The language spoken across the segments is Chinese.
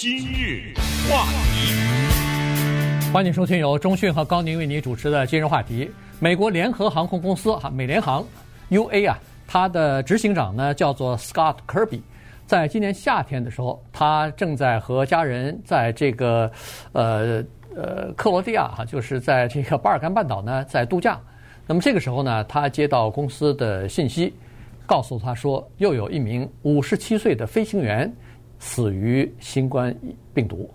今日话题，欢迎收听由中讯和高宁为你主持的今日话题。美国联合航空公司哈美联航 UA 啊，它的执行长呢叫做 Scott Kirby，在今年夏天的时候，他正在和家人在这个呃呃克罗地亚哈，就是在这个巴尔干半岛呢在度假。那么这个时候呢，他接到公司的信息，告诉他说又有一名五十七岁的飞行员。死于新冠病毒，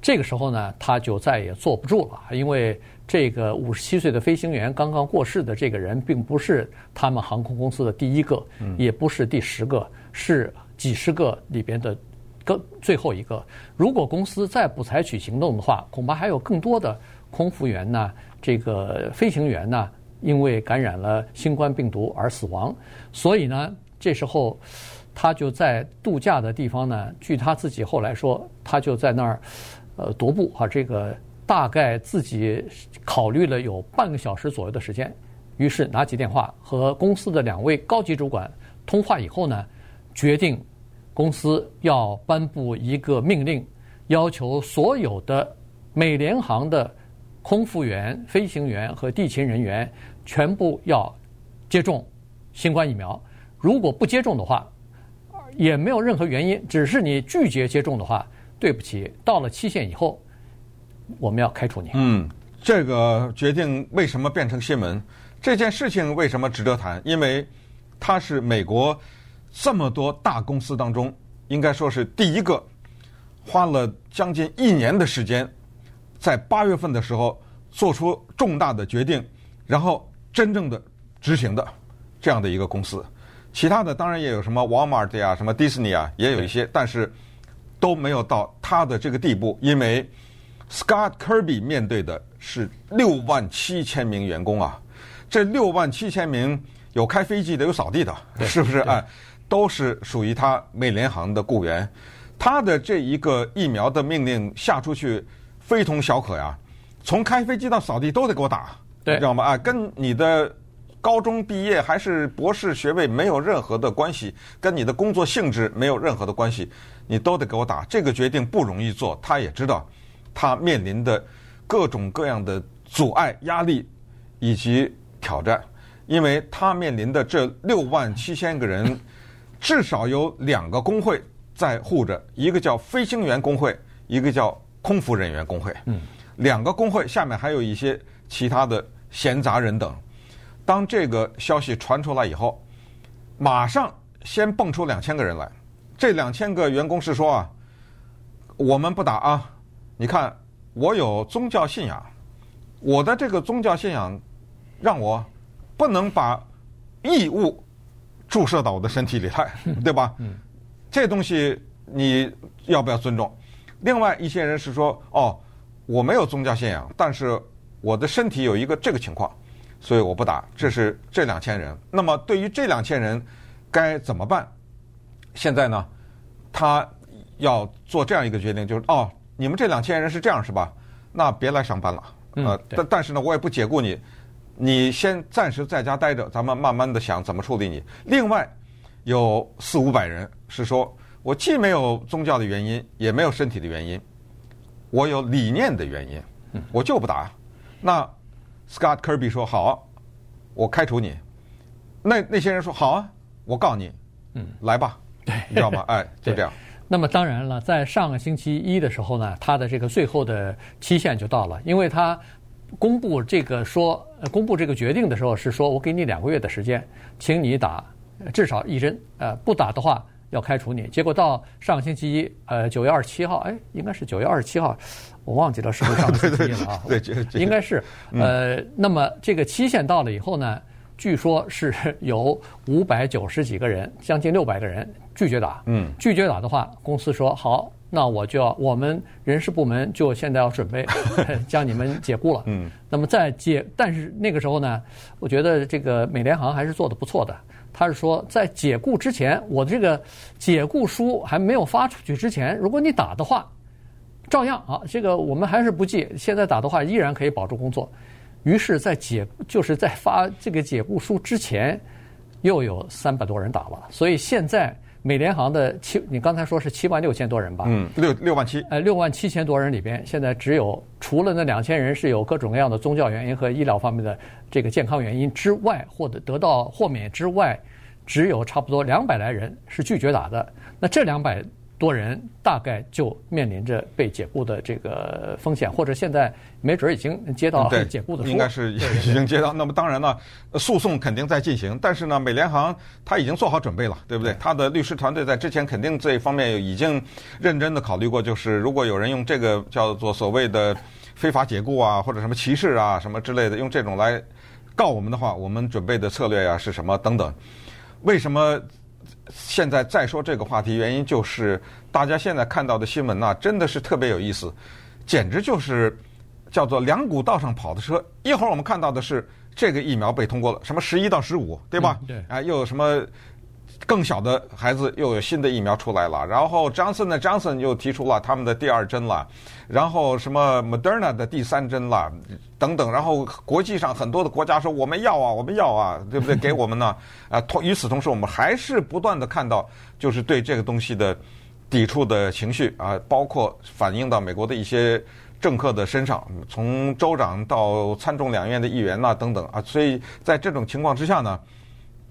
这个时候呢，他就再也坐不住了，因为这个五十七岁的飞行员刚刚过世的这个人，并不是他们航空公司的第一个，也不是第十个，是几十个里边的个最后一个。如果公司再不采取行动的话，恐怕还有更多的空服员呢，这个飞行员呢，因为感染了新冠病毒而死亡。所以呢，这时候。他就在度假的地方呢，据他自己后来说，他就在那儿，呃，踱步啊，这个大概自己考虑了有半个小时左右的时间，于是拿起电话和公司的两位高级主管通话以后呢，决定公司要颁布一个命令，要求所有的美联航的空服员、飞行员和地勤人员全部要接种新冠疫苗，如果不接种的话。也没有任何原因，只是你拒绝接种的话，对不起，到了期限以后，我们要开除你。嗯，这个决定为什么变成新闻？这件事情为什么值得谈？因为它是美国这么多大公司当中，应该说是第一个花了将近一年的时间，在八月份的时候做出重大的决定，然后真正的执行的这样的一个公司。其他的当然也有什么 Walmart 呀、什么 Disney 啊，也有一些，但是都没有到他的这个地步，因为 Scott Kirby 面对的是六万七千名员工啊，这六万七千名有开飞机的，有扫地的，是不是？哎，都是属于他美联航的雇员，他的这一个疫苗的命令下出去非同小可呀，从开飞机到扫地都得给我打，对，知道吗？啊，跟你的。高中毕业还是博士学位没有任何的关系，跟你的工作性质没有任何的关系，你都得给我打。这个决定不容易做，他也知道，他面临的各种各样的阻碍、压力以及挑战，因为他面临的这六万七千个人，至少有两个工会在护着，一个叫飞行员工会，一个叫空服人员工会。嗯，两个工会下面还有一些其他的闲杂人等。当这个消息传出来以后，马上先蹦出两千个人来。这两千个员工是说啊，我们不打啊！你看，我有宗教信仰，我的这个宗教信仰让我不能把异物注射到我的身体里来，对吧？这东西你要不要尊重？另外一些人是说，哦，我没有宗教信仰，但是我的身体有一个这个情况。所以我不打，这是这两千人。那么对于这两千人，该怎么办？现在呢，他要做这样一个决定，就是哦，你们这两千人是这样是吧？那别来上班了。呃，但但是呢，我也不解雇你，你先暂时在家待着，咱们慢慢的想怎么处理你。另外，有四五百人是说，我既没有宗教的原因，也没有身体的原因，我有理念的原因，我就不打。那。Scott Kirby 说：“好啊，我开除你。”那那些人说：“好啊，我告你。”嗯，来吧，对，你知道吗？哎，就这样。那么当然了，在上个星期一的时候呢，他的这个最后的期限就到了，因为他公布这个说，公布这个决定的时候是说：“我给你两个月的时间，请你打至少一针，呃，不打的话要开除你。”结果到上个星期一，呃，九月二十七号，哎，应该是九月二十七号。我忘记了是不是上个星期一了啊？对对对，应该是。呃，那么这个期限到了以后呢，据说是有五百九十几个人，将近六百个人拒绝打。嗯，拒绝打的话，公司说好，那我就要我们人事部门就现在要准备 将你们解雇了。嗯，那么在解，但是那个时候呢，我觉得这个美联航还是做得不错的。他是说，在解雇之前，我这个解雇书还没有发出去之前，如果你打的话。照样啊，这个我们还是不记。现在打的话，依然可以保住工作。于是，在解就是在发这个解雇书之前，又有三百多人打了。所以现在美联航的七，你刚才说是七万六千多人吧？嗯，六六万七。呃，六万七千多人里边，现在只有除了那两千人是有各种各样的宗教原因和医疗方面的这个健康原因之外，或者得到豁免之外，只有差不多两百来人是拒绝打的。那这两百。多人大概就面临着被解雇的这个风险，或者现在没准已经接到解雇的书，应该是已经接到。那么当然呢，诉讼肯定在进行，但是呢，美联航他已经做好准备了，对不对？他的律师团队在之前肯定这方面已经认真的考虑过，就是如果有人用这个叫做所谓的非法解雇啊，或者什么歧视啊什么之类的，用这种来告我们的话，我们准备的策略呀是什么等等？为什么？现在再说这个话题，原因就是大家现在看到的新闻啊，真的是特别有意思，简直就是叫做两股道上跑的车。一会儿我们看到的是这个疫苗被通过了，什么十一到十五，对吧？对。啊，又有什么？更小的孩子又有新的疫苗出来了，然后 Johnson Johnson 又提出了他们的第二针了，然后什么 Moderna 的第三针了，等等，然后国际上很多的国家说我们要啊，我们要啊，对不对？给我们呢？啊，同与此同时，我们还是不断的看到，就是对这个东西的抵触的情绪啊，包括反映到美国的一些政客的身上，从州长到参众两院的议员呐等等啊，所以在这种情况之下呢。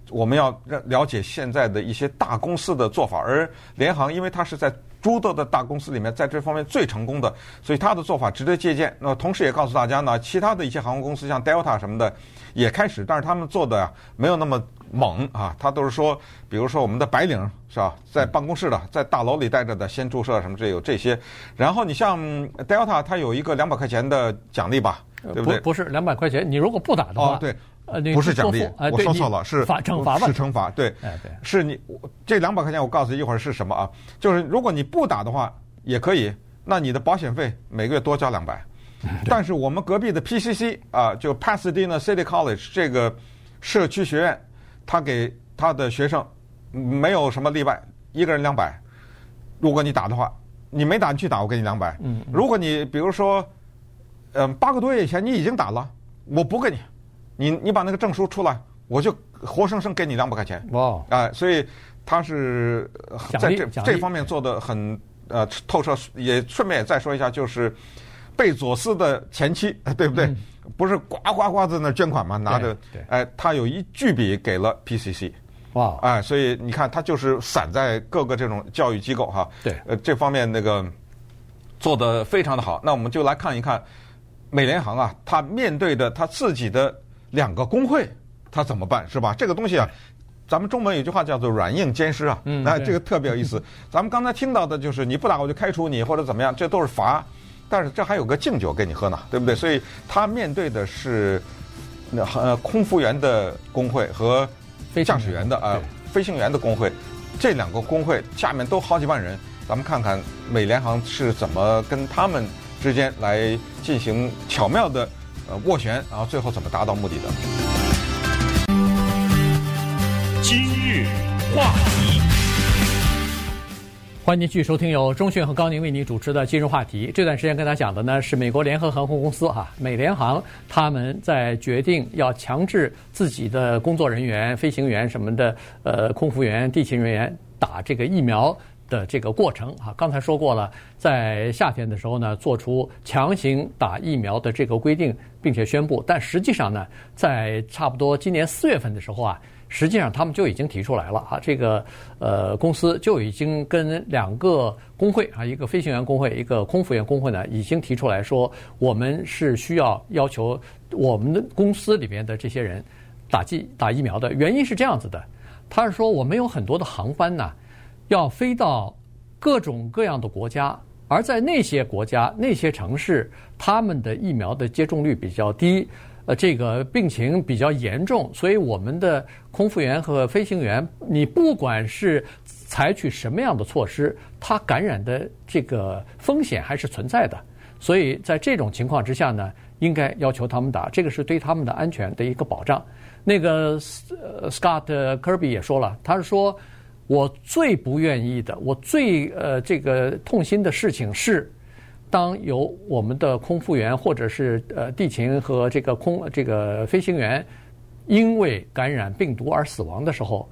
我们要了解现在的一些大公司的做法，而联航因为它是在诸多的大公司里面在这方面最成功的，所以它的做法值得借鉴。那同时也告诉大家呢，其他的一些航空公司像 Delta 什么的也开始，但是他们做的没有那么猛啊。他都是说，比如说我们的白领是吧，在办公室的，在大楼里待着的，先注射什么这有这些。然后你像 Delta，它有一个两百块钱的奖励吧，对不对？不，不是两百块钱，你如果不打的话，哦，对。呃，不是奖励，我说错了，是罚惩罚吧？是惩罚，对，是你这两百块钱，我告诉你一会儿是什么啊？就是如果你不打的话，也可以，那你的保险费每个月多交两百。但是我们隔壁的 PCC 啊，就 Pasadena City College 这个社区学院，他给他的学生没有什么例外，一个人两百。如果你打的话，你没打你去打，我给你两百。嗯。如果你比如说，嗯，八个多月以前你已经打了，我不给你。你你把那个证书出来，我就活生生给你两百块钱。哇！啊，所以他是在这这方面做的很呃透彻。也顺便也再说一下，就是贝佐斯的前妻，对不对？嗯、不是呱呱呱在那捐款吗？拿着，哎，他有一巨笔给了 PCC。哇！哎，所以你看，他就是散在各个这种教育机构哈。对。呃，这方面那个做的非常的好。那我们就来看一看美联航啊，他面对的他自己的。两个工会，他怎么办是吧？这个东西啊，咱们中文有句话叫做“软硬兼施”啊，哎，这个特别有意思。咱们刚才听到的就是你不打我就开除你或者怎么样，这都是罚，但是这还有个敬酒给你喝呢，对不对？所以他面对的是那呃空服员的工会和驾驶员的啊飞行员的工会，这两个工会下面都好几万人，咱们看看美联航是怎么跟他们之间来进行巧妙的。呃，斡旋，然后最后怎么达到目的的？今日话题，欢迎继续收听由钟讯和高宁为你主持的《今日话题》。这段时间跟大家讲的呢是美国联合航空公司哈，美联航他们在决定要强制自己的工作人员、飞行员什么的，呃，空服员、地勤人员打这个疫苗。的这个过程啊，刚才说过了，在夏天的时候呢，做出强行打疫苗的这个规定，并且宣布。但实际上呢，在差不多今年四月份的时候啊，实际上他们就已经提出来了啊，这个呃公司就已经跟两个工会啊，一个飞行员工会，一个空服员工会呢，已经提出来说，我们是需要要求我们的公司里边的这些人打剂打疫苗的。原因是这样子的，他是说我们有很多的航班呢。要飞到各种各样的国家，而在那些国家、那些城市，他们的疫苗的接种率比较低，呃，这个病情比较严重，所以我们的空服员和飞行员，你不管是采取什么样的措施，他感染的这个风险还是存在的。所以在这种情况之下呢，应该要求他们打，这个是对他们的安全的一个保障。那个 Scott Kirby 也说了，他是说。我最不愿意的，我最呃这个痛心的事情是，当有我们的空服员或者是呃地勤和这个空这个飞行员因为感染病毒而死亡的时候，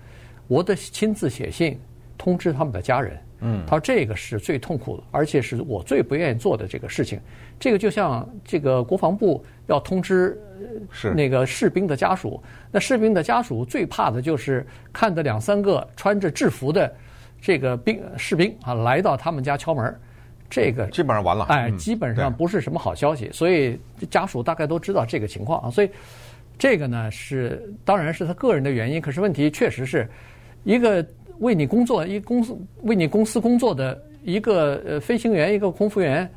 我得亲自写信通知他们的家人。嗯，他说这个是最痛苦的，而且是我最不愿意做的这个事情。这个就像这个国防部要通知是那个士兵的家属，那士兵的家属最怕的就是看到两三个穿着制服的这个兵士兵啊来到他们家敲门，这个基本上完了。哎，基本上不是什么好消息，所以家属大概都知道这个情况啊。所以这个呢是当然是他个人的原因，可是问题确实是一个。为你工作，一公司为你公司工作的一个呃飞行员，一个空服员，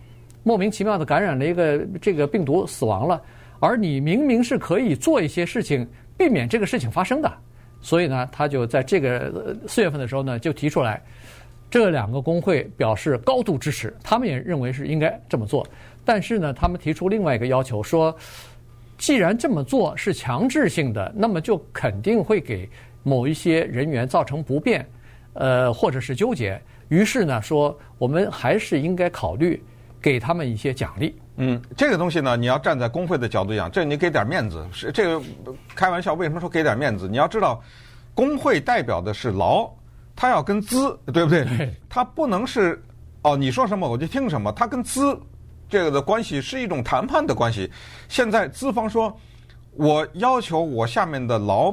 莫名其妙的感染了一个这个病毒死亡了，而你明明是可以做一些事情避免这个事情发生的，所以呢，他就在这个四月份的时候呢，就提出来，这两个工会表示高度支持，他们也认为是应该这么做，但是呢，他们提出另外一个要求，说，既然这么做是强制性的，那么就肯定会给。某一些人员造成不便，呃，或者是纠结，于是呢，说我们还是应该考虑给他们一些奖励。嗯，这个东西呢，你要站在工会的角度讲，这你给点面子，是这个开玩笑。为什么说给点面子？你要知道，工会代表的是劳，他要跟资，对不对？他不能是哦，你说什么我就听什么。他跟资这个的关系是一种谈判的关系。现在资方说，我要求我下面的劳。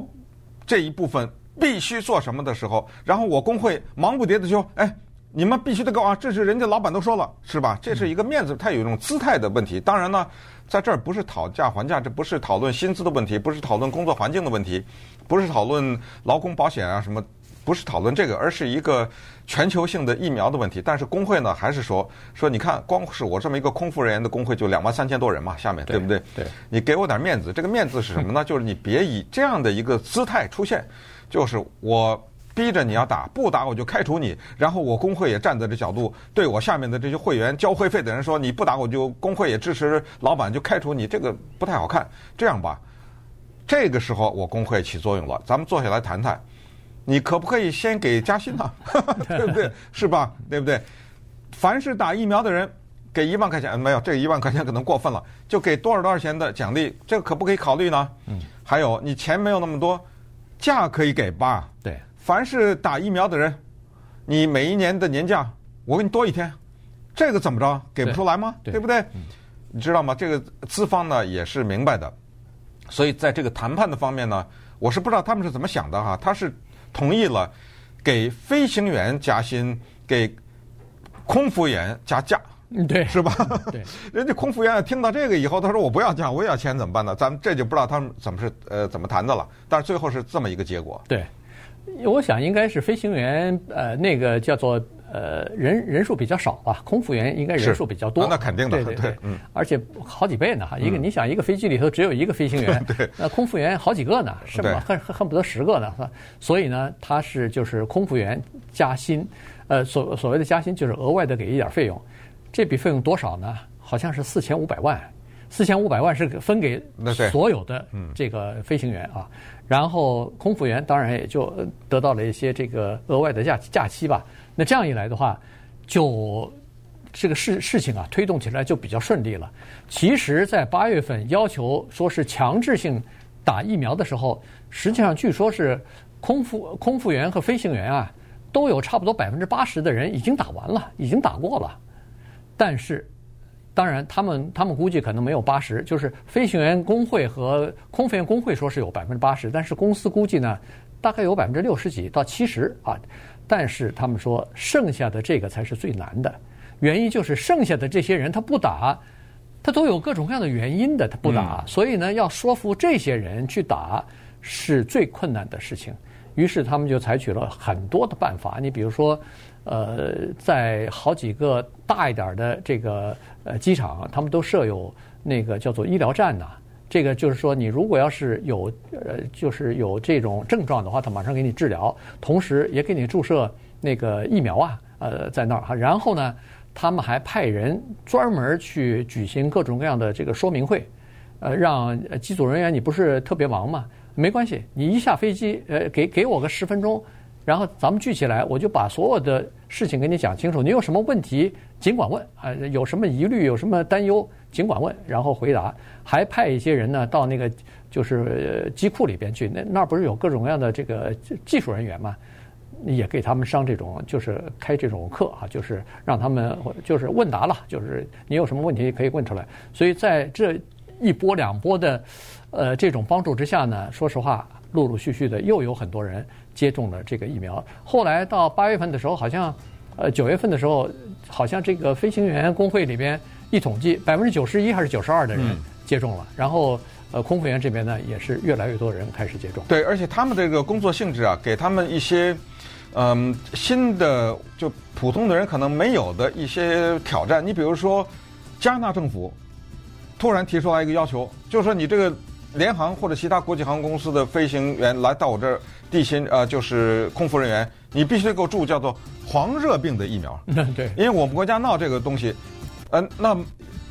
这一部分必须做什么的时候，然后我工会忙不迭的说：“哎，你们必须得给我啊！这是人家老板都说了，是吧？这是一个面子，它有一种姿态的问题。当然呢，在这儿不是讨价还价，这不是讨论薪资的问题，不是讨论工作环境的问题，不是讨论劳工保险啊什么，不是讨论这个，而是一个全球性的疫苗的问题。但是工会呢，还是说说，你看，光是我这么一个空服人员的工会就两万三千多人嘛，下面对，对不对？对，你给我点面子，这个面子是什么呢？就是你别以这样的一个姿态出现。就是我逼着你要打，不打我就开除你。然后我工会也站在这角度，对我下面的这些会员交会费的人说，你不打我就工会也支持老板就开除你，这个不太好看。这样吧，这个时候我工会起作用了，咱们坐下来谈谈，你可不可以先给加薪呢？对不对？是吧？对不对？凡是打疫苗的人给一万块钱，没有这个一万块钱可能过分了，就给多少多少钱的奖励，这个可不可以考虑呢？嗯。还有你钱没有那么多。假可以给吧？对，凡是打疫苗的人，你每一年的年假我给你多一天，这个怎么着？给不出来吗？对，对不对？嗯，你知道吗？这个资方呢也是明白的，所以在这个谈判的方面呢，我是不知道他们是怎么想的哈。他是同意了给飞行员加薪，给空服员加价。嗯，对，是吧？对，人家空服员听到这个以后，他说我不要价，我也要钱，怎么办呢？咱们这就不知道他们怎么是呃怎么谈的了。但是最后是这么一个结果。对，我想应该是飞行员呃那个叫做呃人人数比较少吧，空服员应该人数比较多。啊、那肯定的，对对对，对嗯，而且好几倍呢哈。一个、嗯、你想一个飞机里头只有一个飞行员，对，那空服员好几个呢，是吧？恨恨不得十个呢？所以呢，他是就是空服员加薪，呃所所谓的加薪就是额外的给一点费用。这笔费用多少呢？好像是四千五百万，四千五百万是分给所有的这个飞行员啊。然后空服员当然也就得到了一些这个额外的假假期吧。那这样一来的话，就这个事事情啊推动起来就比较顺利了。其实，在八月份要求说是强制性打疫苗的时候，实际上据说是空服 空服员和飞行员啊都有差不多百分之八十的人已经打完了，已经打过了。但是，当然，他们他们估计可能没有八十，就是飞行员工会和空服员工会说是有百分之八十，但是公司估计呢，大概有百分之六十几到七十啊。但是他们说，剩下的这个才是最难的，原因就是剩下的这些人他不打，他都有各种各样的原因的，他不打，所以呢，要说服这些人去打是最困难的事情。于是他们就采取了很多的办法，你比如说。呃，在好几个大一点的这个呃机场，他们都设有那个叫做医疗站呐。这个就是说，你如果要是有呃，就是有这种症状的话，他马上给你治疗，同时也给你注射那个疫苗啊。呃，在那儿哈，然后呢，他们还派人专门去举行各种各样的这个说明会，呃，让机组人员，你不是特别忙吗？没关系，你一下飞机，呃，给给我个十分钟。然后咱们聚起来，我就把所有的事情给你讲清楚。你有什么问题，尽管问啊，有什么疑虑，有什么担忧，尽管问，然后回答。还派一些人呢到那个就是机库里边去，那那不是有各种各样的这个技术人员吗？也给他们上这种，就是开这种课啊，就是让他们就是问答了，就是你有什么问题可以问出来。所以在这一波两波的呃这种帮助之下呢，说实话，陆陆续续的又有很多人接种了这个疫苗。后来到八月份的时候，好像呃九月份的时候，好像这个飞行员工会里边一统计，百分之九十一还是九十二的人接种了，然后。呃，空服员这边呢，也是越来越多人开始接种。对，而且他们这个工作性质啊，给他们一些嗯新的，就普通的人可能没有的一些挑战。你比如说，加拿大政府突然提出来一个要求，就是说你这个联航或者其他国际航空公司的飞行员来到我这儿地勤呃，就是空服人员，你必须得给我注叫做黄热病的疫苗。对，因为我们国家闹这个东西，嗯、呃，那。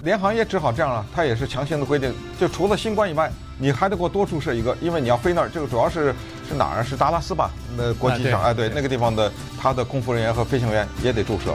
联航也只好这样了，它也是强行的规定，就除了新冠以外，你还得给我多注射一个，因为你要飞那儿，这个主要是是哪儿？是达拉斯吧？那国际机场，哎，对，那个地方的他的空服人员和飞行员也得注射。